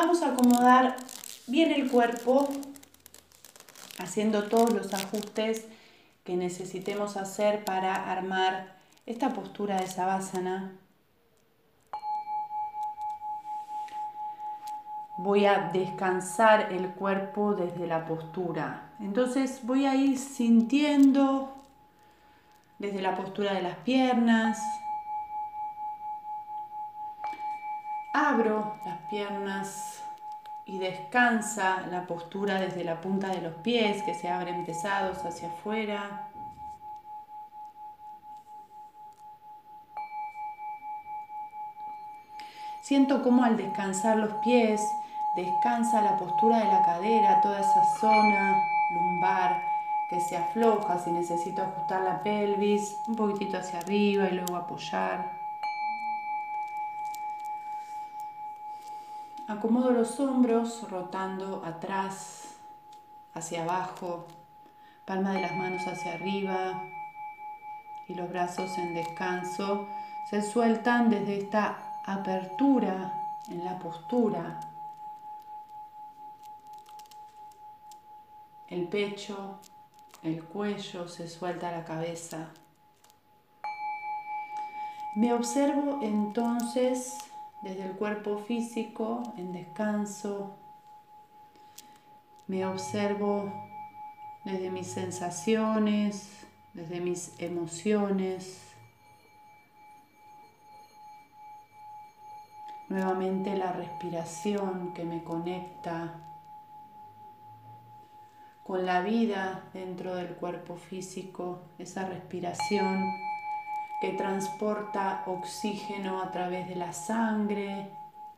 Vamos a acomodar bien el cuerpo, haciendo todos los ajustes que necesitemos hacer para armar esta postura de Savasana. Voy a descansar el cuerpo desde la postura. Entonces voy a ir sintiendo desde la postura de las piernas. Abro las piernas y descansa la postura desde la punta de los pies que se abren pesados hacia afuera. Siento cómo al descansar los pies descansa la postura de la cadera, toda esa zona lumbar que se afloja si necesito ajustar la pelvis un poquitito hacia arriba y luego apoyar. Acomodo los hombros rotando atrás, hacia abajo, palma de las manos hacia arriba y los brazos en descanso se sueltan desde esta apertura en la postura. El pecho, el cuello, se suelta la cabeza. Me observo entonces desde el cuerpo físico en descanso. Me observo desde mis sensaciones, desde mis emociones. Nuevamente la respiración que me conecta con la vida dentro del cuerpo físico, esa respiración que transporta oxígeno a través de la sangre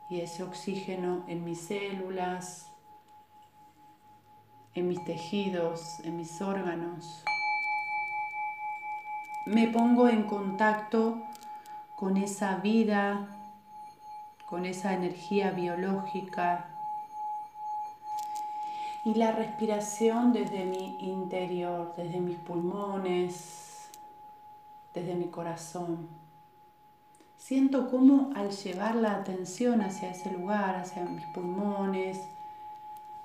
y ese oxígeno en mis células, en mis tejidos, en mis órganos. Me pongo en contacto con esa vida, con esa energía biológica y la respiración desde mi interior, desde mis pulmones, desde mi corazón. Siento cómo al llevar la atención hacia ese lugar, hacia mis pulmones,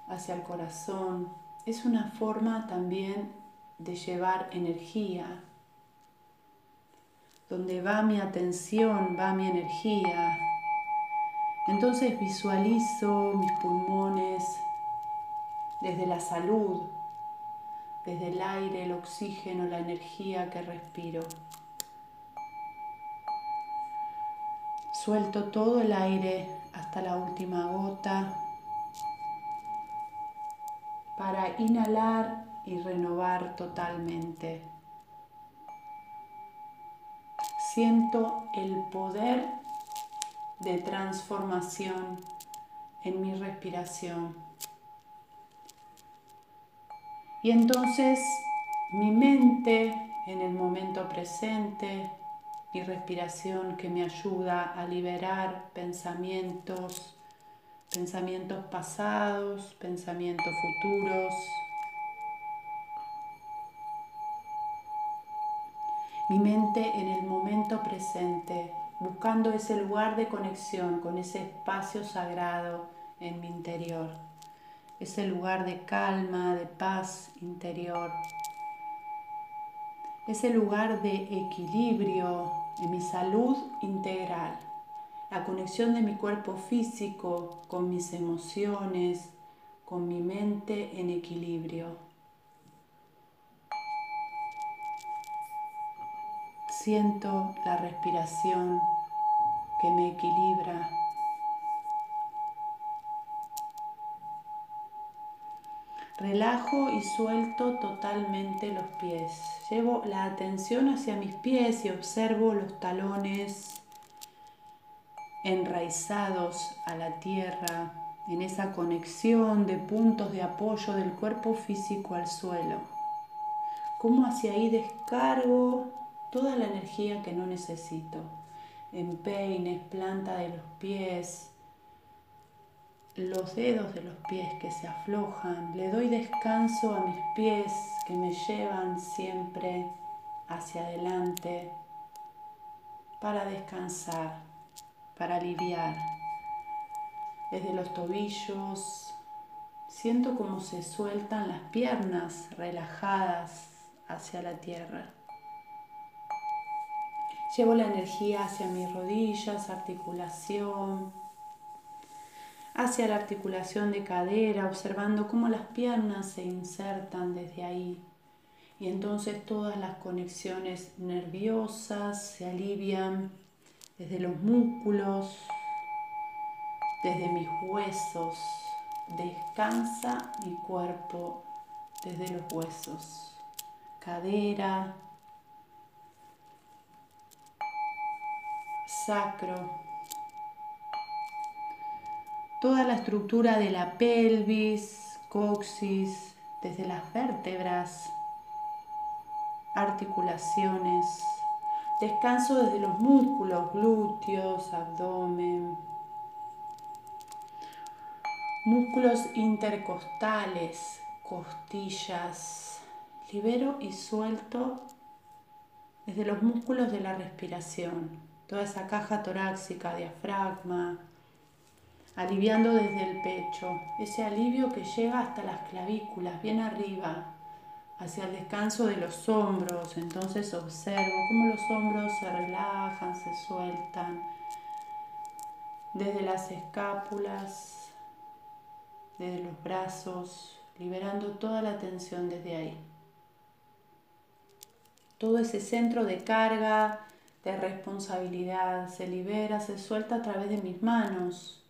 hacia el corazón, es una forma también de llevar energía. Donde va mi atención, va mi energía. Entonces visualizo mis pulmones desde la salud, desde el aire, el oxígeno, la energía que respiro. Suelto todo el aire hasta la última gota para inhalar y renovar totalmente. Siento el poder de transformación en mi respiración. Y entonces mi mente en el momento presente mi respiración que me ayuda a liberar pensamientos, pensamientos pasados, pensamientos futuros. Mi mente en el momento presente, buscando ese lugar de conexión con ese espacio sagrado en mi interior, ese lugar de calma, de paz interior, ese lugar de equilibrio en mi salud integral, la conexión de mi cuerpo físico con mis emociones, con mi mente en equilibrio. Siento la respiración que me equilibra Relajo y suelto totalmente los pies. Llevo la atención hacia mis pies y observo los talones enraizados a la tierra en esa conexión de puntos de apoyo del cuerpo físico al suelo. Cómo hacia ahí descargo toda la energía que no necesito. Empeines, planta de los pies, los dedos de los pies que se aflojan, le doy descanso a mis pies que me llevan siempre hacia adelante para descansar, para aliviar. desde los tobillos. Siento cómo se sueltan las piernas relajadas hacia la tierra. Llevo la energía hacia mis rodillas, articulación, hacia la articulación de cadera, observando cómo las piernas se insertan desde ahí. Y entonces todas las conexiones nerviosas se alivian desde los músculos, desde mis huesos. Descansa mi cuerpo desde los huesos. Cadera, sacro, toda la estructura de la pelvis, coxis, desde las vértebras, articulaciones. Descanso desde los músculos, glúteos, abdomen. Músculos intercostales, costillas. Libero y suelto desde los músculos de la respiración, toda esa caja torácica, diafragma, aliviando desde el pecho, ese alivio que llega hasta las clavículas, bien arriba, hacia el descanso de los hombros. Entonces observo cómo los hombros se relajan, se sueltan, desde las escápulas, desde los brazos, liberando toda la tensión desde ahí. Todo ese centro de carga, de responsabilidad, se libera, se suelta a través de mis manos,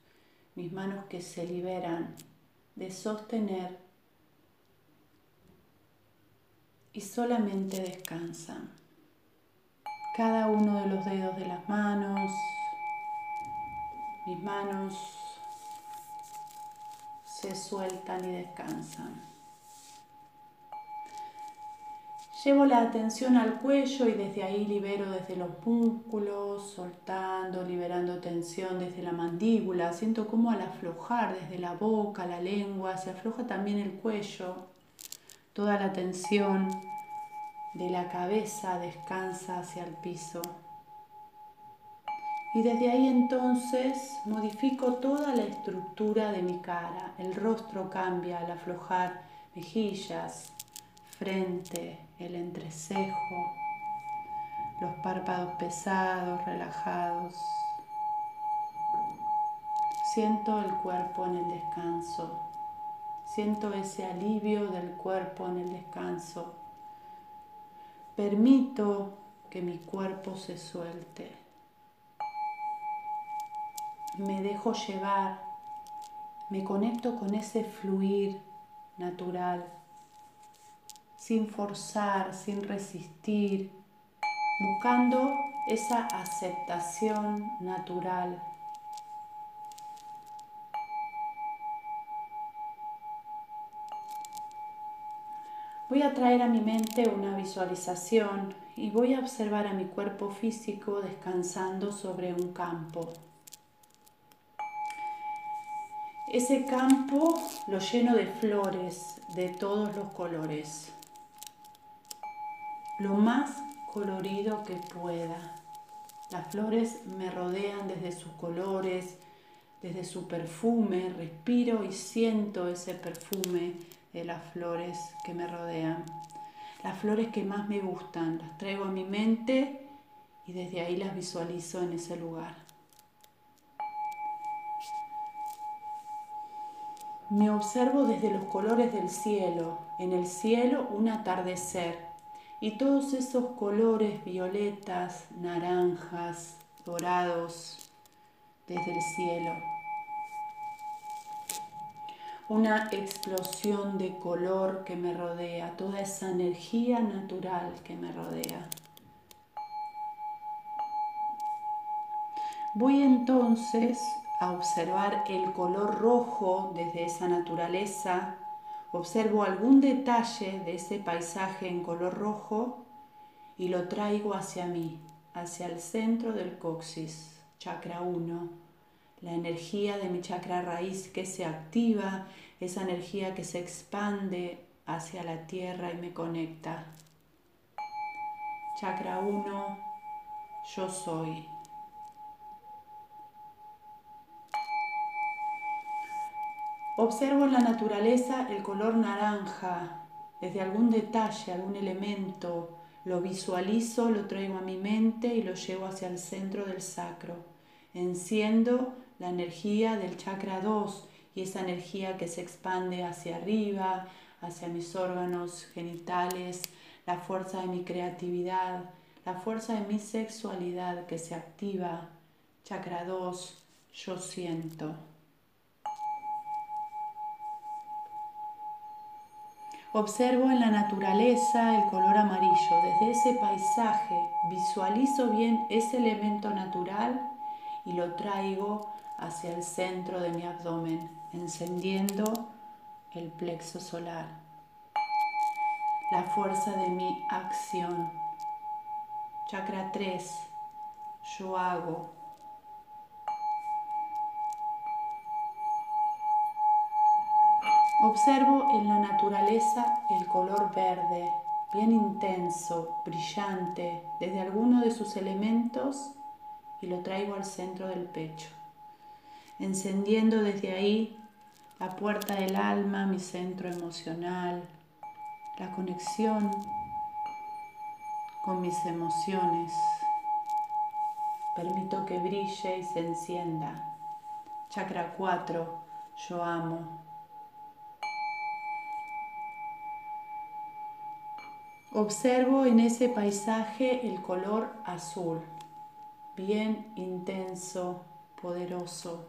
mis manos que se liberan de sostener y solamente descansan. Cada uno de los dedos de las manos, mis manos se sueltan y descansan. Llevo la atención al cuello y desde ahí libero desde los músculos, soltando, liberando tensión desde la mandíbula. Siento como al aflojar desde la boca, la lengua, se afloja también el cuello. Toda la tensión de la cabeza descansa hacia el piso. Y desde ahí entonces modifico toda la estructura de mi cara. El rostro cambia al aflojar mejillas, frente, el entrecejo, los párpados pesados, relajados. Siento el cuerpo en el descanso. Siento ese alivio del cuerpo en el descanso. Permito que mi cuerpo se suelte. Me dejo llevar. Me conecto con ese fluir natural sin forzar, sin resistir, buscando esa aceptación natural. Voy a traer a mi mente una visualización y voy a observar a mi cuerpo físico descansando sobre un campo. Ese campo lo lleno de flores de todos los colores lo más colorido que pueda. Las flores me rodean desde sus colores, desde su perfume, respiro y siento ese perfume de las flores que me rodean. Las flores que más me gustan, las traigo a mi mente y desde ahí las visualizo en ese lugar. Me observo desde los colores del cielo, en el cielo un atardecer y todos esos colores violetas, naranjas, dorados desde el cielo. Una explosión de color que me rodea, toda esa energía natural que me rodea. Voy entonces a observar el color rojo desde esa naturaleza Observo algún detalle de ese paisaje en color rojo y lo traigo hacia mí, hacia el centro del coxis, chakra 1, la energía de mi chakra raíz que se activa, esa energía que se expande hacia la tierra y me conecta. Chakra 1, yo soy. Observo en la naturaleza el color naranja, desde algún detalle, algún elemento, lo visualizo, lo traigo a mi mente y lo llevo hacia el centro del sacro. Enciendo la energía del chakra 2 y esa energía que se expande hacia arriba, hacia mis órganos genitales, la fuerza de mi creatividad, la fuerza de mi sexualidad que se activa. Chakra 2, yo siento. Observo en la naturaleza el color amarillo. Desde ese paisaje visualizo bien ese elemento natural y lo traigo hacia el centro de mi abdomen, encendiendo el plexo solar. La fuerza de mi acción. Chakra 3. Yo hago. Observo en la naturaleza el color verde, bien intenso, brillante, desde alguno de sus elementos y lo traigo al centro del pecho, encendiendo desde ahí la puerta del alma, mi centro emocional, la conexión con mis emociones. Permito que brille y se encienda. Chakra 4, yo amo. Observo en ese paisaje el color azul, bien intenso, poderoso.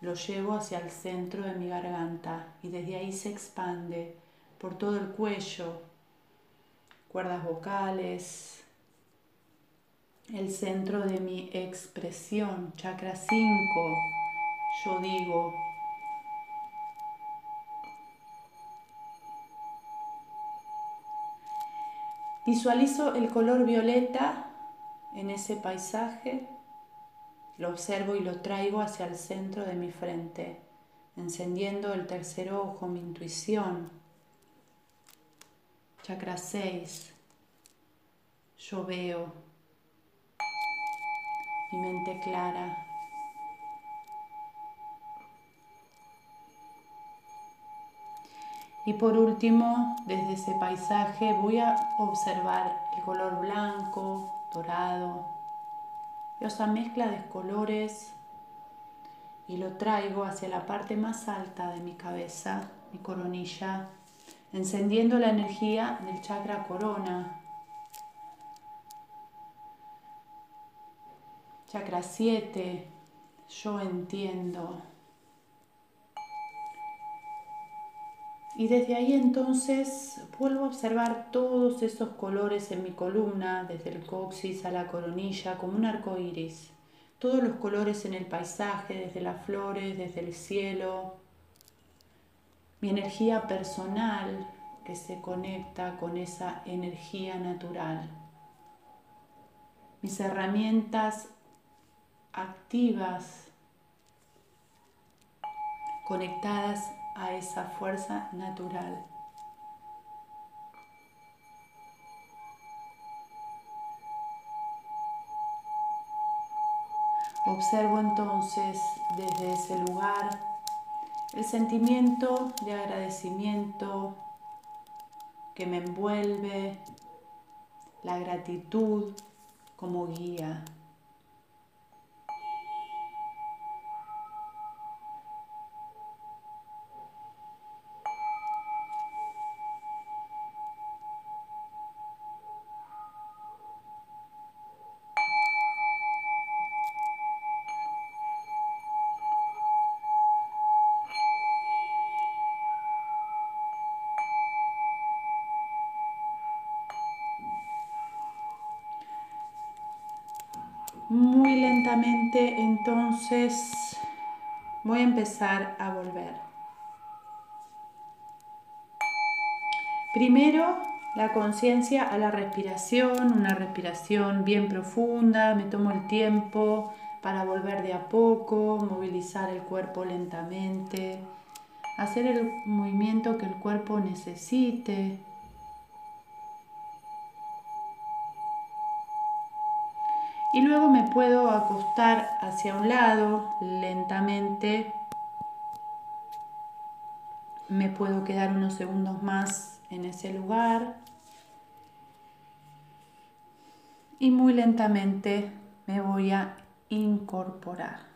Lo llevo hacia el centro de mi garganta y desde ahí se expande por todo el cuello, cuerdas vocales, el centro de mi expresión, chakra 5, yo digo, Visualizo el color violeta en ese paisaje, lo observo y lo traigo hacia el centro de mi frente, encendiendo el tercer ojo, mi intuición. Chakra 6. Yo veo. Mi mente clara. Y por último, desde ese paisaje voy a observar el color blanco, dorado, esa mezcla de colores y lo traigo hacia la parte más alta de mi cabeza, mi coronilla, encendiendo la energía del chakra corona. Chakra 7, yo entiendo. Y desde ahí entonces vuelvo a observar todos esos colores en mi columna, desde el coxis a la coronilla, como un arco iris. Todos los colores en el paisaje, desde las flores, desde el cielo. Mi energía personal que se conecta con esa energía natural. Mis herramientas activas conectadas a esa fuerza natural. Observo entonces desde ese lugar el sentimiento de agradecimiento que me envuelve, la gratitud como guía. Muy lentamente entonces voy a empezar a volver. Primero la conciencia a la respiración, una respiración bien profunda, me tomo el tiempo para volver de a poco, movilizar el cuerpo lentamente, hacer el movimiento que el cuerpo necesite. Y luego me puedo acostar hacia un lado lentamente me puedo quedar unos segundos más en ese lugar y muy lentamente me voy a incorporar.